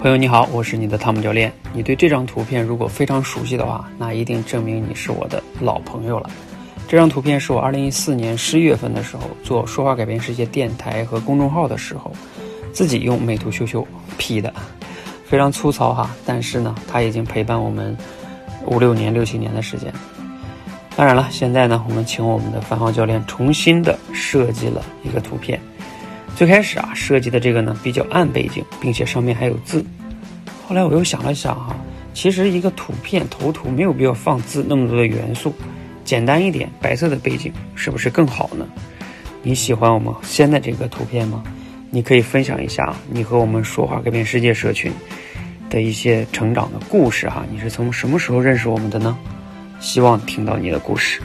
朋友你好，我是你的汤姆教练。你对这张图片如果非常熟悉的话，那一定证明你是我的老朋友了。这张图片是我2014年十一月份的时候做“说话改变世界”电台和公众号的时候，自己用美图秀秀 P 的，非常粗糙哈。但是呢，它已经陪伴我们五六年、六七年的时间。当然了，现在呢，我们请我们的樊浩教练重新的设计了一个图片。最开始啊，设计的这个呢比较暗背景，并且上面还有字。后来我又想了想哈，其实一个图片头图没有必要放字那么多的元素，简单一点，白色的背景是不是更好呢？你喜欢我们现在这个图片吗？你可以分享一下你和我们说话改变世界社群的一些成长的故事哈。你是从什么时候认识我们的呢？希望听到你的故事。